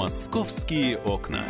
Московские окна.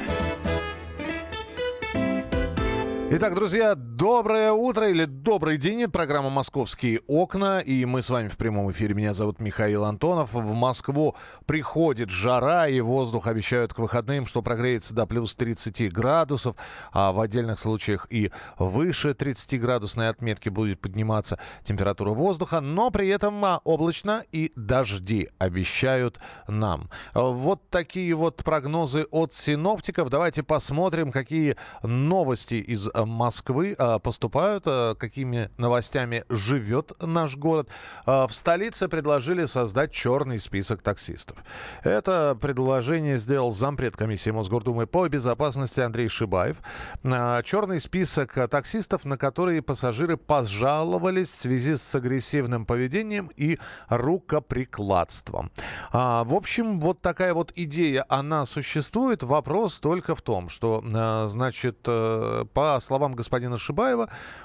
Итак, друзья, доброе утро или добрый день. Программа «Московские окна». И мы с вами в прямом эфире. Меня зовут Михаил Антонов. В Москву приходит жара, и воздух обещают к выходным, что прогреется до плюс 30 градусов. А в отдельных случаях и выше 30-градусной отметки будет подниматься температура воздуха. Но при этом а, облачно и дожди обещают нам. Вот такие вот прогнозы от синоптиков. Давайте посмотрим, какие новости из Москвы а, поступают, а, какими новостями живет наш город. А, в столице предложили создать черный список таксистов. Это предложение сделал зампред комиссии Мосгордумы по безопасности Андрей Шибаев. Черный список таксистов, на которые пассажиры пожаловались в связи с агрессивным поведением и рукоприкладством. В общем, вот такая вот идея, она существует. Вопрос только в том, что, значит, э, по словам господина Шибаева,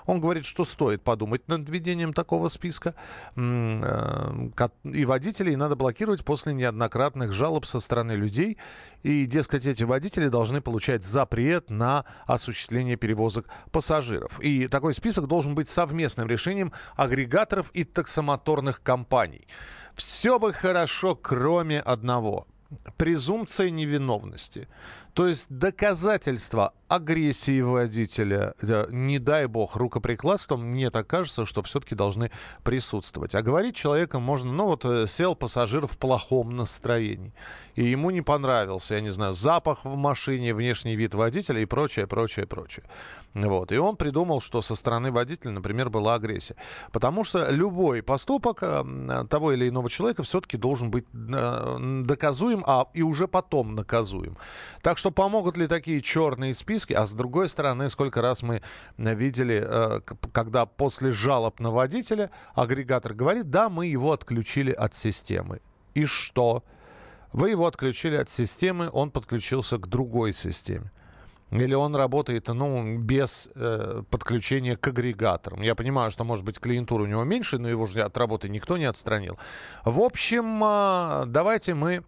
он говорит, что стоит подумать над введением такого списка. Э, и водителей надо блокировать после неоднократных жалоб со стороны людей. И, дескать, эти водители должны получать запрет на осуществление перевозок пассажиров. И такой список должен быть совместным решением агрегаторов и таксомоторных компаний. Все бы хорошо, кроме одного. Презумпция невиновности. То есть доказательства агрессии водителя, не дай бог, рукоприкладством, мне так кажется, что все-таки должны присутствовать. А говорить человеком можно, ну вот э, сел пассажир в плохом настроении, и ему не понравился, я не знаю, запах в машине, внешний вид водителя и прочее, прочее, прочее. Вот. И он придумал, что со стороны водителя, например, была агрессия. Потому что любой поступок э, того или иного человека все-таки должен быть э, доказуем, а и уже потом наказуем. Так что помогут ли такие черные списки? А с другой стороны, сколько раз мы видели, э, когда после жалоб на водителя агрегатор говорит, да, мы его отключили от системы. И что? Вы его отключили от системы, он подключился к другой системе. Или он работает, ну, без э, подключения к агрегаторам. Я понимаю, что, может быть, клиентура у него меньше, но его же от работы никто не отстранил. В общем, э, давайте мы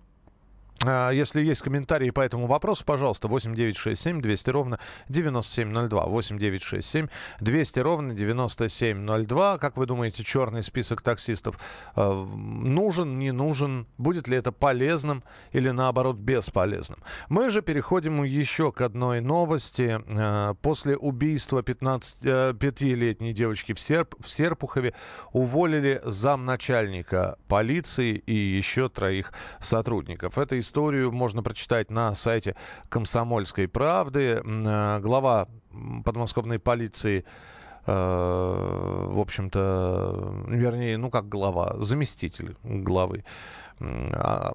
если есть комментарии по этому вопросу, пожалуйста, 8967 200 ровно 9702. 8967 200 ровно 9702. Как вы думаете, черный список таксистов э, нужен, не нужен? Будет ли это полезным или наоборот бесполезным? Мы же переходим еще к одной новости. Э, после убийства 15-летней э, девочки в, Серп, в Серпухове уволили замначальника полиции и еще троих сотрудников. Это историю можно прочитать на сайте «Комсомольской правды». Э, глава подмосковной полиции э, в общем-то, вернее, ну как глава, заместитель главы, а,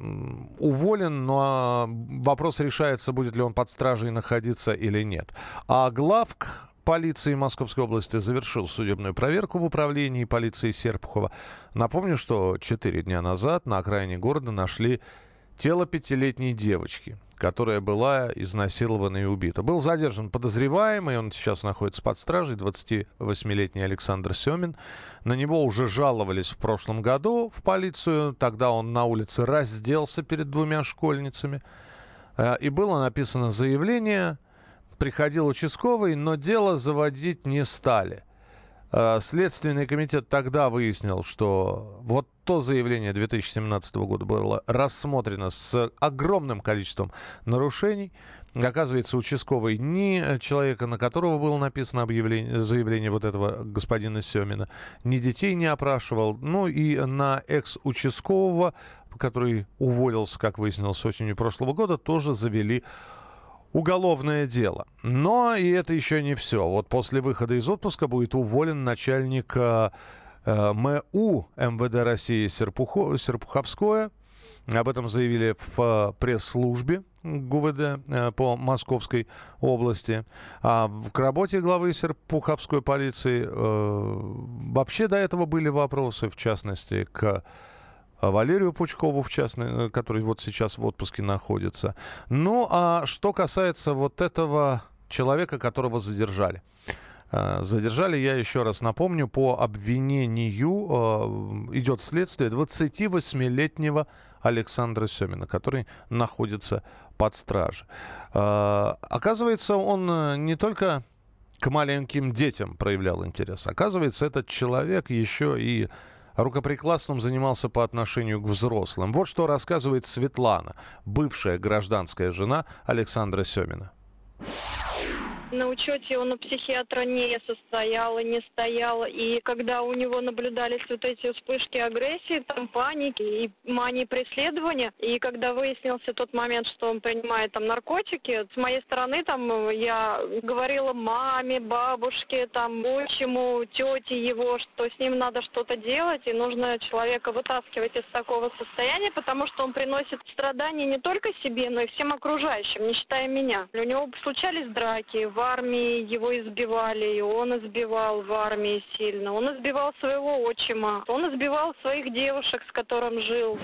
уволен, но вопрос решается, будет ли он под стражей находиться или нет. А главк полиции Московской области завершил судебную проверку в управлении полиции Серпухова. Напомню, что четыре дня назад на окраине города нашли тело пятилетней девочки, которая была изнасилована и убита. Был задержан подозреваемый, он сейчас находится под стражей, 28-летний Александр Семин. На него уже жаловались в прошлом году в полицию. Тогда он на улице разделся перед двумя школьницами. Э, и было написано заявление, приходил участковый, но дело заводить не стали – Следственный комитет тогда выяснил, что вот то заявление 2017 года было рассмотрено с огромным количеством нарушений. Оказывается, участковый ни человека, на которого было написано объявление, заявление вот этого господина Семина, ни детей не опрашивал. Ну и на экс-участкового, который уволился, как выяснилось, осенью прошлого года, тоже завели уголовное дело. Но и это еще не все. Вот после выхода из отпуска будет уволен начальник э, э МУ МВД России Серпухо, Серпуховское. Об этом заявили в э, пресс-службе ГУВД э, по Московской области. А к работе главы Серпуховской полиции э, вообще до этого были вопросы, в частности, к Валерию Пучкову, в частности, э, который вот сейчас в отпуске находится. Ну, а что касается вот этого человека, которого задержали. Э, задержали, я еще раз напомню, по обвинению идет следствие 28-летнего Александра Семина, который находится под стражей. Оказывается, он не только к маленьким детям проявлял интерес. Оказывается, этот человек еще и рукоприкладством занимался по отношению к взрослым. Вот что рассказывает Светлана, бывшая гражданская жена Александра Семина. На учете он у психиатра не состоял и не стоял. И когда у него наблюдались вот эти вспышки агрессии, там паники и мании преследования, и когда выяснился тот момент, что он принимает там наркотики, с моей стороны там я говорила маме, бабушке, там отчиму, тете его, что с ним надо что-то делать, и нужно человека вытаскивать из такого состояния, потому что он приносит страдания не только себе, но и всем окружающим, не считая меня. У него случались драки, армии его избивали, и он избивал в армии сильно. Он избивал своего отчима, он избивал своих девушек, с которым жил.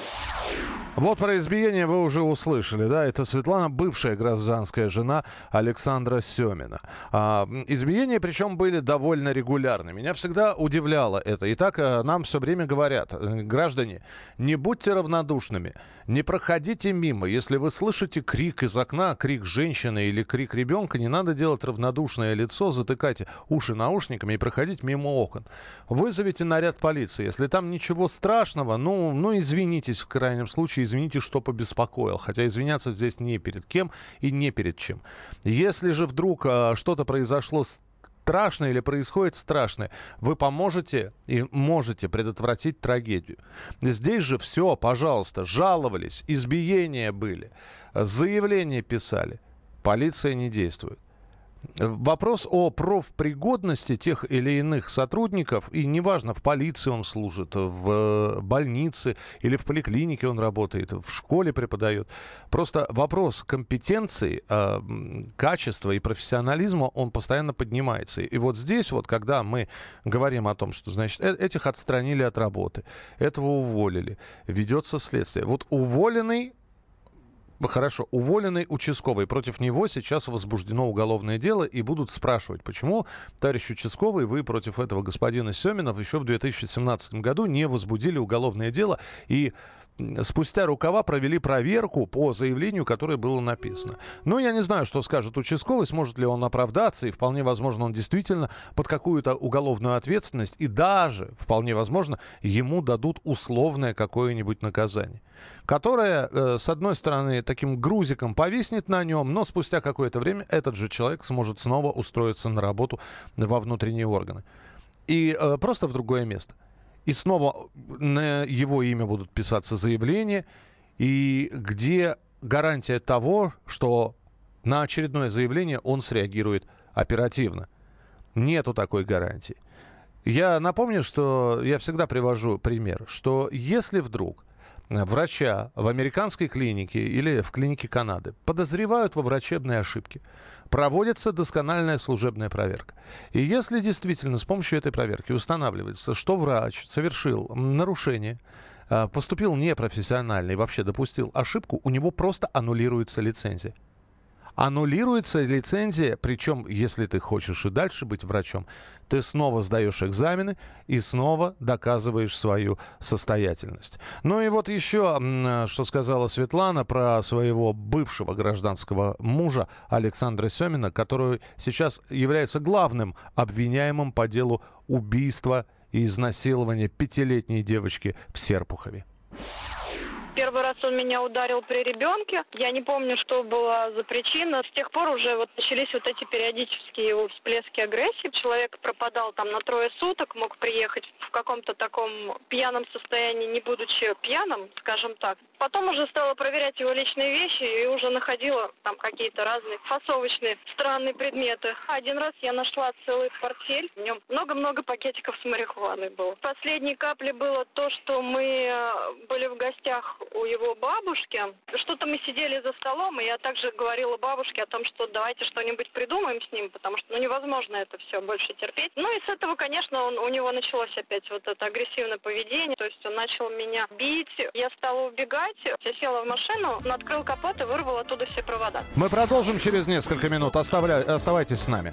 Вот про избиение вы уже услышали, да? Это Светлана, бывшая гражданская жена Александра Семина. А, избиения, причем, были довольно регулярны. Меня всегда удивляло это. И так э, нам все время говорят, э, граждане, не будьте равнодушными, не проходите мимо. Если вы слышите крик из окна, крик женщины или крик ребенка, не надо делать равнодушное лицо, затыкать уши наушниками и проходить мимо окон. Вызовите наряд полиции. Если там ничего страшного, ну, ну извинитесь в крайнем случае, извините, что побеспокоил. Хотя извиняться здесь не перед кем и не перед чем. Если же вдруг э, что-то произошло страшное или происходит страшное, вы поможете и можете предотвратить трагедию. Здесь же все, пожалуйста, жаловались, избиения были, заявления писали. Полиция не действует. Вопрос о профпригодности тех или иных сотрудников, и неважно, в полиции он служит, в больнице или в поликлинике он работает, в школе преподает. Просто вопрос компетенции, э, качества и профессионализма, он постоянно поднимается. И вот здесь вот, когда мы говорим о том, что, значит, э, этих отстранили от работы, этого уволили, ведется следствие. Вот уволенный Хорошо, уволенный участковый. Против него сейчас возбуждено уголовное дело и будут спрашивать, почему, товарищ участковый, вы против этого господина Семенов еще в 2017 году не возбудили уголовное дело и спустя рукава провели проверку по заявлению, которое было написано. Но я не знаю, что скажет участковый, сможет ли он оправдаться, и вполне возможно, он действительно под какую-то уголовную ответственность, и даже, вполне возможно, ему дадут условное какое-нибудь наказание, которое, э, с одной стороны, таким грузиком повиснет на нем, но спустя какое-то время этот же человек сможет снова устроиться на работу во внутренние органы. И э, просто в другое место – и снова на его имя будут писаться заявления, и где гарантия того, что на очередное заявление он среагирует оперативно. Нету такой гарантии. Я напомню, что я всегда привожу пример, что если вдруг врача в американской клинике или в клинике Канады подозревают во врачебной ошибке, проводится доскональная служебная проверка. И если действительно с помощью этой проверки устанавливается, что врач совершил нарушение, а, поступил непрофессионально и вообще допустил ошибку, у него просто аннулируется лицензия аннулируется лицензия, причем, если ты хочешь и дальше быть врачом, ты снова сдаешь экзамены и снова доказываешь свою состоятельность. Ну и вот еще, что сказала Светлана про своего бывшего гражданского мужа Александра Семина, который сейчас является главным обвиняемым по делу убийства и изнасилования пятилетней девочки в Серпухове. Первый раз он меня ударил при ребенке. Я не помню, что была за причина. С тех пор уже вот начались вот эти периодические всплески агрессии. Человек пропадал там на трое суток, мог приехать в каком-то таком пьяном состоянии, не будучи пьяным, скажем так. Потом уже стала проверять его личные вещи и уже находила там какие-то разные фасовочные странные предметы. Один раз я нашла целый портфель, в нем много-много пакетиков с марихуаной было. Последней каплей было то, что мы э, были в гостях у его бабушки. Что-то мы сидели за столом, и я также говорила бабушке о том, что давайте что-нибудь придумаем с ним, потому что ну, невозможно это все больше терпеть. Ну и с этого, конечно, он, у него началось опять вот это агрессивное поведение, то есть он начал меня бить, я стала убегать, я села в машину, он открыл капот и вырвал оттуда все провода. Мы продолжим через несколько минут, Оставля... оставайтесь с нами.